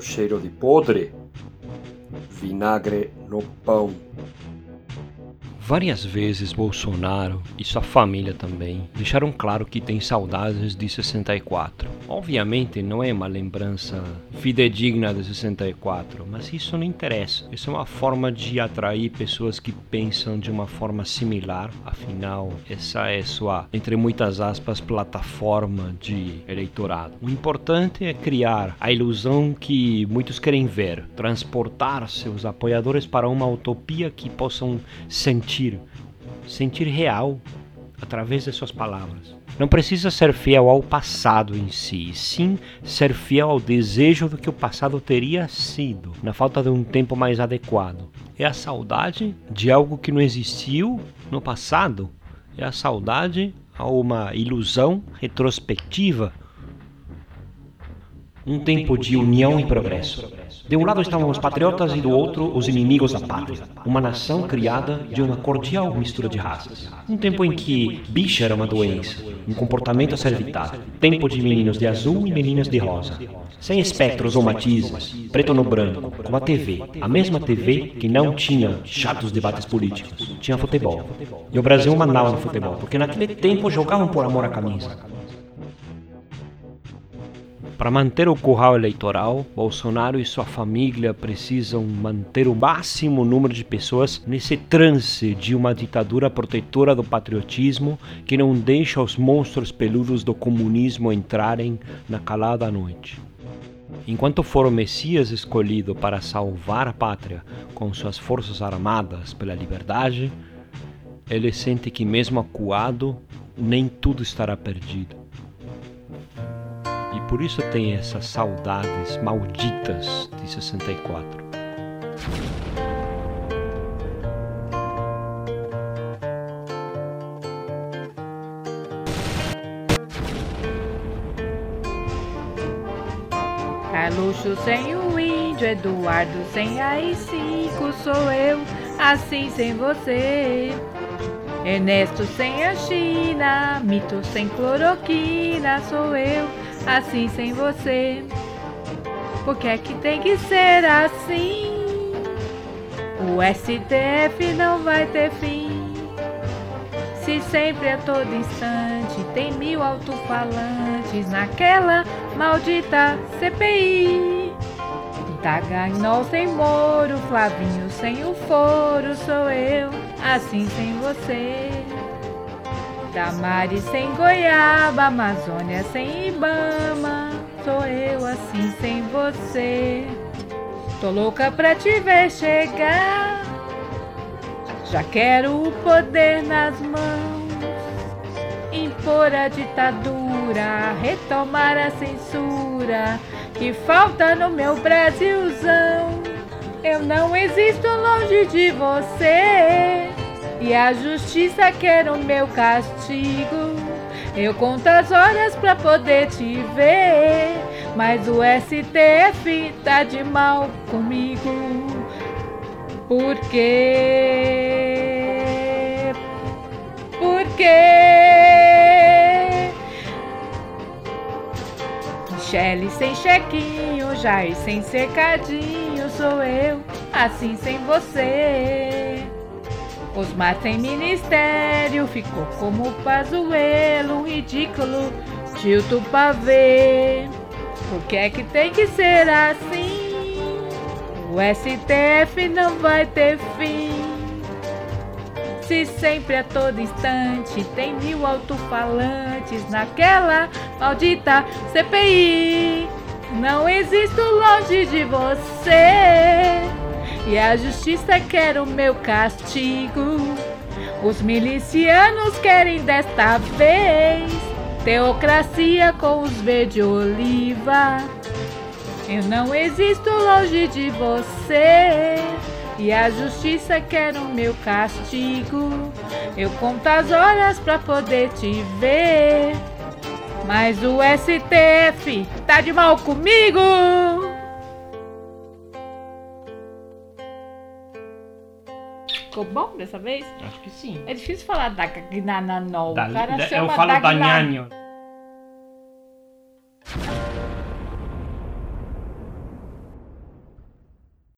Cheiro de podre? Vinagre no pão. Várias vezes Bolsonaro e sua família também deixaram claro que tem saudades de 64. Obviamente não é uma lembrança fidedigna de 64, mas isso não interessa. Isso é uma forma de atrair pessoas que pensam de uma forma similar. Afinal, essa é sua, entre muitas aspas, plataforma de eleitorado. O importante é criar a ilusão que muitos querem ver, transportar seus apoiadores para uma utopia que possam sentir sentir, sentir real através de suas palavras. Não precisa ser fiel ao passado em si, sim ser fiel ao desejo do que o passado teria sido, na falta de um tempo mais adequado. É a saudade de algo que não existiu no passado, é a saudade a uma ilusão retrospectiva, um tempo de união e progresso. De um lado estavam os patriotas e do outro os inimigos da pátria. Uma nação criada de uma cordial mistura de raças. Um tempo em que bicha era uma doença, um comportamento a ser evitado. Tempo de meninos de azul e meninas de rosa. Sem espectros ou matizes, preto no branco, como a TV. A mesma TV que não tinha chatos debates políticos. Tinha futebol. E o Brasil mandava no futebol, porque naquele tempo jogavam por amor à camisa. Para manter o curral eleitoral, Bolsonaro e sua família precisam manter o máximo número de pessoas nesse trance de uma ditadura protetora do patriotismo que não deixa os monstros peludos do comunismo entrarem na calada noite. Enquanto for o Messias escolhido para salvar a pátria com suas forças armadas pela liberdade, ele sente que, mesmo acuado, nem tudo estará perdido. Por isso tem essas saudades malditas de 64. Carluxo sem o índio, Eduardo sem AI-5, sou eu, assim sem você. Ernesto sem a China, mito sem cloroquina, sou eu, assim sem você. Por que é que tem que ser assim? O STF não vai ter fim. Se sempre a todo instante tem mil alto-falantes naquela maldita CPI. Daganol sem Moro, Flavinho sem o foro, sou eu, assim sem você. Damares sem goiaba, Amazônia sem Ibama. Sou eu assim sem você. Tô louca pra te ver chegar. Já quero o poder nas mãos. Impor a ditadura, retomar a censura que falta no meu Brasilzão. Eu não existo longe de você. E a justiça quer o meu castigo. Eu conto as horas pra poder te ver. Mas o STF tá de mal comigo. Por quê? Por quê? Michele sem chequinho, Jair sem cercadinho, sou eu, assim sem você. Osmar sem ministério, ficou como Pazuelo, ridículo, Tilto Pavê. Por que é que tem que ser assim? O STF não vai ter fim. Se sempre a todo instante tem mil alto-falantes naquela maldita CPI. Não existo longe de você. E a justiça quer o meu castigo. Os milicianos querem desta vez teocracia com os verde oliva. Eu não existo longe de você. E a justiça quer o meu castigo. Eu conto as horas pra poder te ver. Mas o STF tá de mal comigo. Ficou bom dessa vez? Acho que sim. É difícil falar da Gagnanol. Da- o cara da- chama eu falo da Nhanho.